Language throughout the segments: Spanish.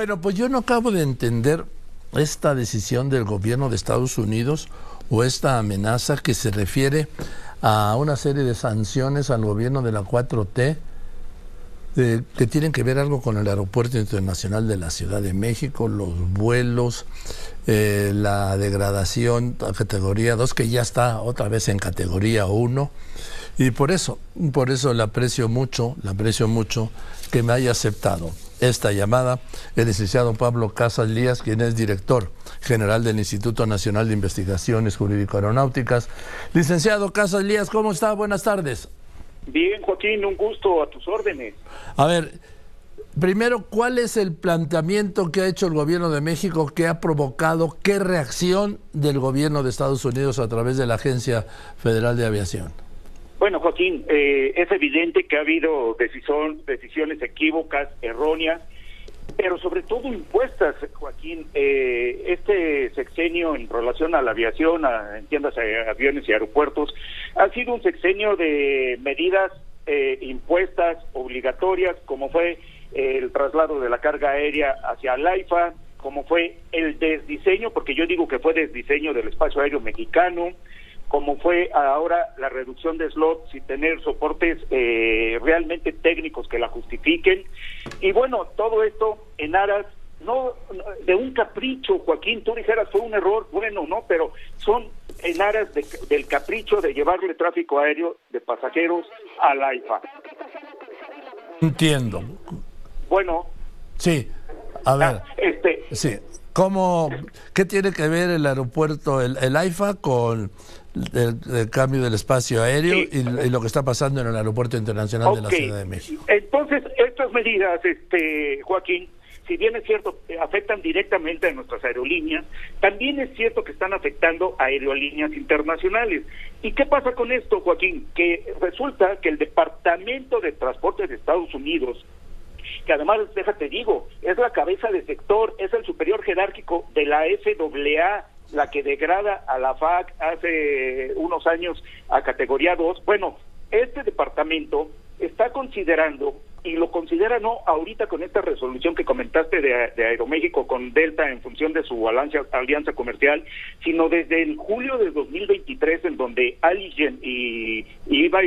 Bueno, pues yo no acabo de entender esta decisión del gobierno de Estados Unidos o esta amenaza que se refiere a una serie de sanciones al gobierno de la 4T que tienen que ver algo con el Aeropuerto Internacional de la Ciudad de México, los vuelos, eh, la degradación a categoría 2, que ya está otra vez en categoría 1. Y por eso, por eso le aprecio mucho, le aprecio mucho que me haya aceptado esta llamada el licenciado Pablo Casas Lías, quien es director general del Instituto Nacional de Investigaciones Jurídico-Aeronáuticas. Licenciado Casas Lías, ¿cómo está? Buenas tardes. Bien, Joaquín, un gusto a tus órdenes. A ver, primero, ¿cuál es el planteamiento que ha hecho el gobierno de México que ha provocado qué reacción del gobierno de Estados Unidos a través de la Agencia Federal de Aviación? Bueno, Joaquín, eh, es evidente que ha habido decisión, decisiones equívocas, erróneas, pero sobre todo impuestas, Joaquín. Eh, este sexenio en relación a la aviación, a, entiéndase aviones y aeropuertos, ha sido un sexenio de medidas eh, impuestas, obligatorias, como fue el traslado de la carga aérea hacia el AIFA, como fue el desdiseño, porque yo digo que fue desdiseño del espacio aéreo mexicano, como fue ahora la reducción de slots y tener soportes eh, realmente técnicos que la justifiquen. Y bueno, todo esto en aras no de un capricho, Joaquín, tú dijeras fue un error, bueno, no, pero son en aras del capricho de llevarle tráfico aéreo de pasajeros a la IFA. Entiendo. Bueno. Sí, a ver. Ah, este, sí. ¿Cómo, ¿Qué tiene que ver el aeropuerto, el, el AIFA, con el, cambio del espacio aéreo y, lo que está pasando en el Aeropuerto Internacional de la Ciudad de México. Entonces, estas medidas, este Joaquín, si bien es cierto, afectan directamente a nuestras aerolíneas, también es cierto que están afectando a aerolíneas internacionales. ¿Y qué pasa con esto, Joaquín? Que resulta que el Departamento de Transporte de Estados Unidos que además, déjate digo, es la cabeza de sector, es el superior jerárquico de la FAA, la que degrada a la FAC hace unos años a categoría 2. Bueno, este departamento está considerando y lo considera no ahorita con esta resolución que comentaste de, de Aeroméxico con Delta en función de su alianza, comercial, sino desde el julio de 2023 en donde Aligen y, y Iba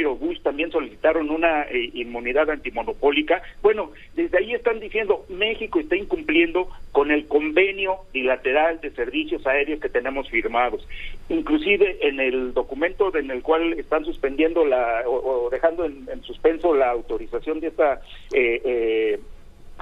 también solicitaron una eh, inmunidad antimonopólica. Bueno, desde ahí están diciendo México está incumpliendo con el convenio bilateral de servicios aéreos que tenemos firmados. Inclusive en el documento en el cual están suspendiendo la o, dejando en suspenso la autorización de esta eh, eh,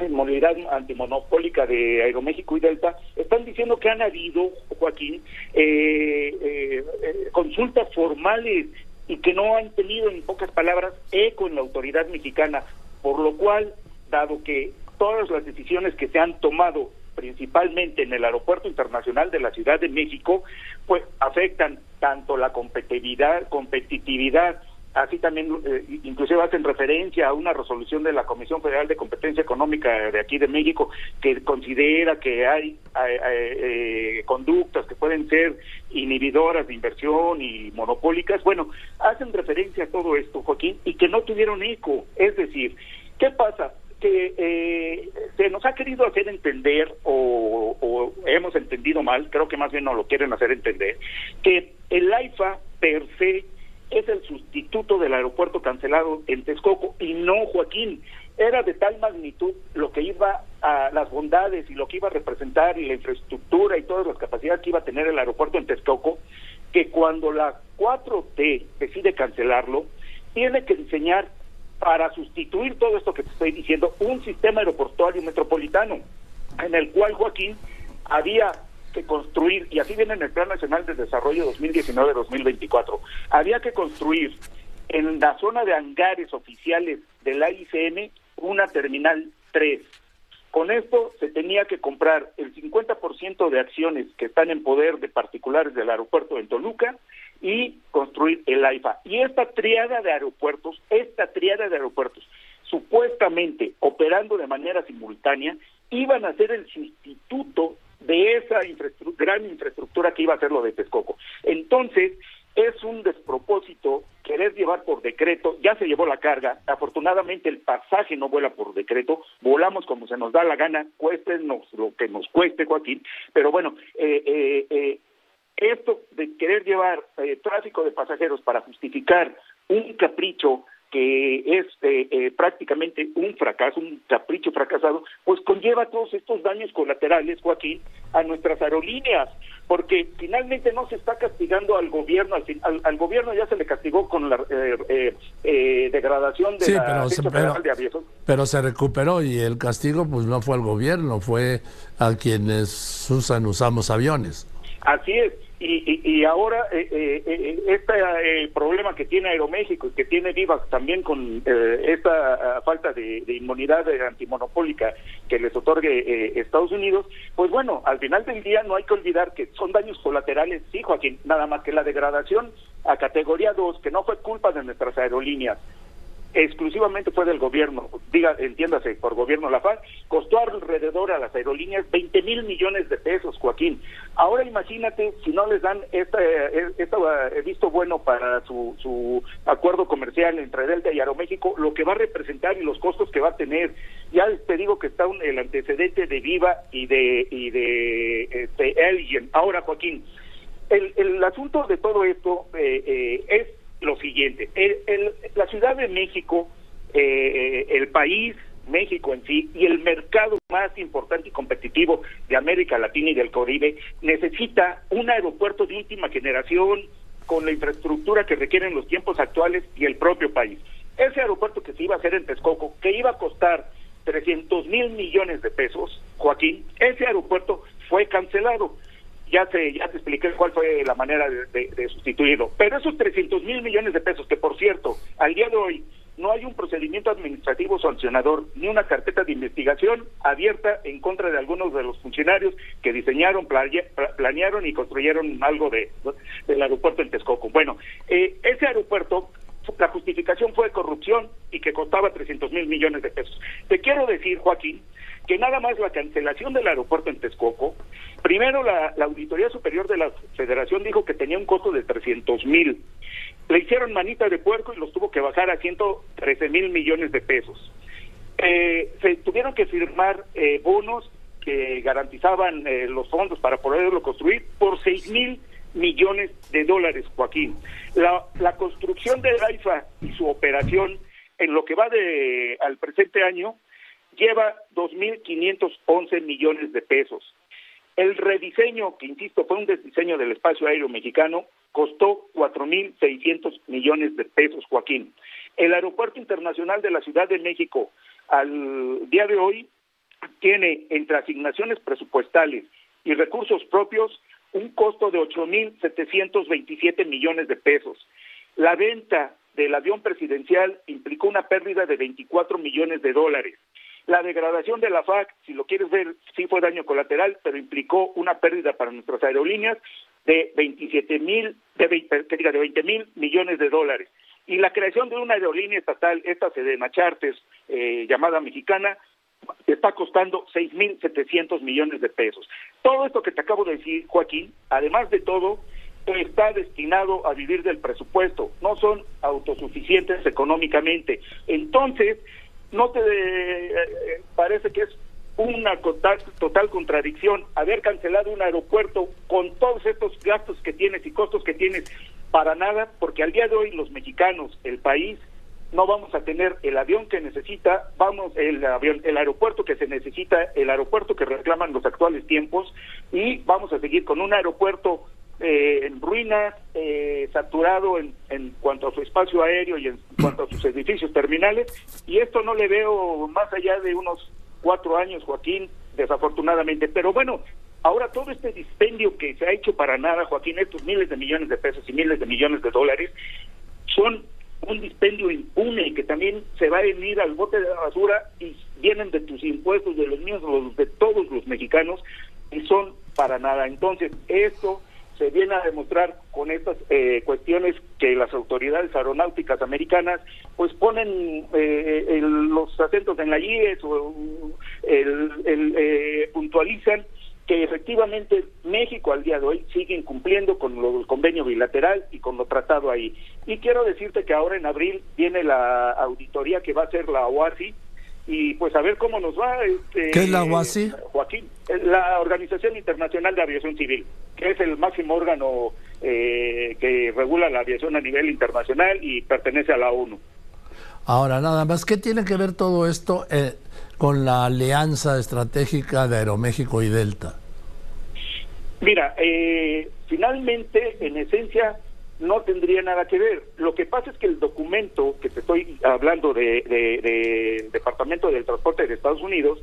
movilidad antimonopólica de Aeroméxico y Delta, están diciendo que han habido, Joaquín, eh, eh, consultas formales y que no han tenido, en pocas palabras, eco en la autoridad mexicana, por lo cual, dado que todas las decisiones que se han tomado principalmente en el aeropuerto internacional de la Ciudad de México, pues afectan tanto la competitividad, competitividad Así también, eh, inclusive hacen referencia a una resolución de la Comisión Federal de Competencia Económica de aquí de México que considera que hay, eh, conductas que pueden ser inhibidoras de inversión y monopólicas. Bueno, hacen referencia a todo esto, Joaquín, y que no tuvieron eco. Es decir, ¿qué pasa? que eh, se nos ha querido hacer entender o, o, hemos entendido mal, creo que más bien nos lo quieren hacer entender, que el AIFA per se es el sustituto del aeropuerto cancelado en Texcoco y no Joaquín. Era de tal magnitud lo que iba a las bondades y lo que iba a representar y la infraestructura y todas las capacidades que iba a tener el aeropuerto en Texcoco, que cuando la 4T decide cancelarlo, tiene que diseñar para sustituir todo esto que te estoy diciendo un sistema aeroportuario metropolitano en el cual Joaquín había que construir, y así viene en el Plan Nacional de Desarrollo 2019-2024, había que construir en la zona de hangares oficiales de la ICM una terminal 3. Con esto se tenía que comprar el 50% de acciones que están en poder de particulares del aeropuerto en Toluca y construir el AIFA. Y esta triada de aeropuertos, esta triada de aeropuertos, supuestamente operando de manera simultánea, iban a ser el sustituto de esa gran infraestructura que iba a ser lo de Texcoco. Entonces, es un despropósito querer llevar por decreto, ya se llevó la carga, afortunadamente el pasaje no vuela por decreto, volamos como se nos da la gana, cuéstenos lo que nos cueste, Joaquín, pero bueno, eh, eh, eh, esto de querer llevar tráfico de pasajeros para justificar un capricho que es eh, eh, prácticamente un fracaso, un capricho fracasado, pues conlleva todos estos daños colaterales, Joaquín, a nuestras aerolíneas, porque finalmente no se está castigando al gobierno, al, al, gobierno ya se le castigó con la eh, degradación de la pero se, de Pero se recuperó y el castigo pues no fue al gobierno, fue a quienes usan, usamos aviones. Así es. Y, y, ahora eh, eh este problema que tiene Aeroméxico y que tiene Vivax también con esta ah, falta de, de, inmunidad antimonopólica que les otorgue Estados Unidos, pues bueno, al final del día no hay que olvidar que son daños colaterales, sí, Joaquín, nada más que la degradación a categoría 2, que no fue culpa de nuestras aerolíneas, exclusivamente fue del gobierno, diga, entiéndase, por gobierno la FAC, costó alrededor a las aerolíneas 20 mil millones de pesos, Joaquín. Ahora imagínate si no les dan esta, esta eh, visto bueno para su, su acuerdo comercial entre Delta y Aeroméxico, lo que va a representar y los costos que va a tener. Ya te digo que está un, el antecedente de Viva y de, y de este. Ahora, Joaquín, el, el asunto de todo esto eh, eh, es siguiente, el, la Ciudad de México, eh, el país, México en sí, y el mercado más importante y competitivo de América Latina y del Caribe, necesita un aeropuerto de última generación con la infraestructura que requieren los tiempos actuales y el propio país. Ese aeropuerto que se iba a hacer en Texcoco, que iba a costar 300 mil millones de pesos, Joaquín, ese aeropuerto fue cancelado ya te, ya te expliqué cuál fue la manera de, sustituirlo. Pero esos 300 mil millones de pesos, que por cierto, al día de hoy no hay un procedimiento administrativo sancionador ni una carpeta de investigación abierta en contra de algunos de los funcionarios que diseñaron, planearon y construyeron algo de del aeropuerto en Texcoco. Bueno, eh, ese aeropuerto la justificación fue corrupción y que costaba 300 mil millones de pesos. Te quiero decir, Joaquín, que nada más la cancelación del aeropuerto en Texcoco, primero la, Auditoría Superior de la Federación dijo que tenía un costo de 300 mil. Le hicieron manita de puerco y los tuvo que bajar a 113 mil millones de pesos. Eh, se tuvieron que firmar eh, bonos que garantizaban eh, los fondos para poderlo construir por 6 mil millones de dólares, Joaquín. La, la construcción de AIFA y su operación en lo que va de al presente año lleva 2.511 millones de pesos. El rediseño, que insisto, fue un desdiseño del espacio aéreo mexicano, costó 4.600 millones de pesos, Joaquín. El Aeropuerto Internacional de la Ciudad de México, al día de hoy, tiene entre asignaciones presupuestales y recursos propios un costo de 8.727 millones de pesos. La venta del avión presidencial implicó una pérdida de 24 millones de dólares. La degradación de la FAC, si lo quieres ver, sí fue daño colateral, pero implicó una pérdida para nuestras aerolíneas de 27 mil, de, de 20 mil millones de dólares. Y la creación de una aerolínea estatal, esta Sedena Charters, eh, llamada mexicana, está costando 6.700 millones de pesos. Todo esto que te acabo de decir, Joaquín, además de todo, está destinado a vivir del presupuesto, no son autosuficientes económicamente. Entonces, ¿no te eh, parece que es una total, total contradicción haber cancelado un aeropuerto con todos estos gastos que tienes y costos que tienes para nada? Porque al día de hoy los mexicanos, el país, no vamos a tener el avión que necesita, vamos el avión, el aeropuerto que se necesita, el aeropuerto que reclaman los actuales tiempos y vamos a seguir con un aeropuerto eh, en ruinas, eh, saturado en, en cuanto a su espacio aéreo y en cuanto a sus edificios terminales, y esto no le veo más allá de unos cuatro años, Joaquín, desafortunadamente. Pero bueno, ahora todo este dispendio que se ha hecho para nada, Joaquín, estos miles de millones de pesos y miles de millones de dólares, son un dispendio impune que también se va a venir al bote de la basura y vienen de tus impuestos, de los míos, de todos los mexicanos, y son para nada. Entonces, esto se viene a demostrar con estas eh, cuestiones que las autoridades aeronáuticas americanas pues ponen eh, los acentos en la IES o el, eh, puntualizan que efectivamente México al día de hoy sigue siguen cumpliendo con lo, el convenio bilateral y con lo tratado ahí. Y quiero decirte que ahora en abril viene la auditoría que va a hacer la OASI y pues a ver cómo nos va. Este, ¿Qué es la OASI? Joaquín, la Organización Internacional de Aviación Civil, que es el máximo órgano eh, que regula la aviación a nivel internacional y pertenece a la ONU. Ahora, nada más, ¿qué tiene que ver todo esto eh, con la alianza estratégica de Aeroméxico y Delta? Mira, eh, finalmente, en esencia, no tendría nada que ver. Lo que pasa es que el documento que te estoy hablando del de, Departamento del Transporte de Estados Unidos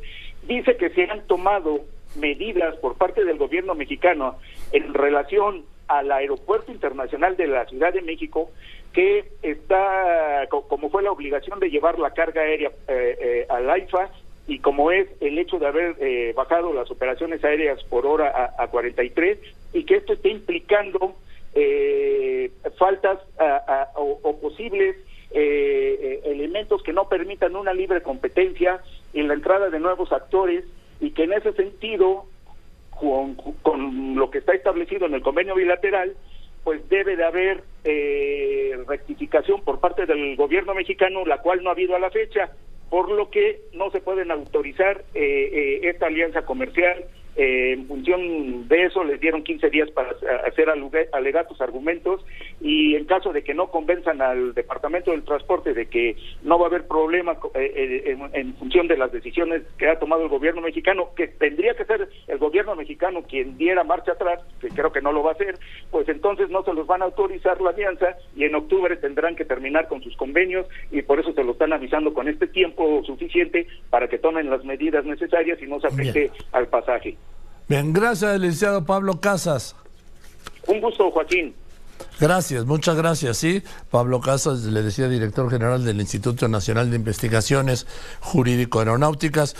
dice que se han tomado medidas por parte del gobierno mexicano en relación al aeropuerto internacional de la Ciudad de México que está, como fue la obligación de llevar la carga aérea eh, eh, al AIFA y como es el hecho de haber eh, bajado las operaciones aéreas por hora a, 43 y que esto está implicando eh, faltas o, posibles eh, elementos que no permitan una libre competencia en la entrada de nuevos actores y que en ese sentido con, con lo que está establecido en el convenio bilateral pues debe de haber eh, rectificación por parte del gobierno mexicano, la cual no ha habido a la fecha, por lo que no se pueden autorizar eh, eh, esta alianza comercial eh, en función de eso les dieron 15 días para hacer alegatos argumentos y en caso de que no convenzan al Departamento del Transporte de que no va a haber problema eh, eh, en, función de las decisiones que ha tomado el gobierno mexicano, que tendría que ser el gobierno mexicano quien diera marcha atrás, que creo que no lo va a hacer, pues entonces no se los van a autorizar la alianza y en octubre tendrán que terminar con sus convenios y por eso se lo están avisando con este tiempo suficiente para que tomen las medidas necesarias y no se afecte al pasaje. Bien, gracias, licenciado Pablo Casas. Un gusto, Joaquín. Gracias, muchas gracias. Sí, Pablo Casas, le decía director general del Instituto Nacional de Investigaciones Jurídico Aeronáuticas.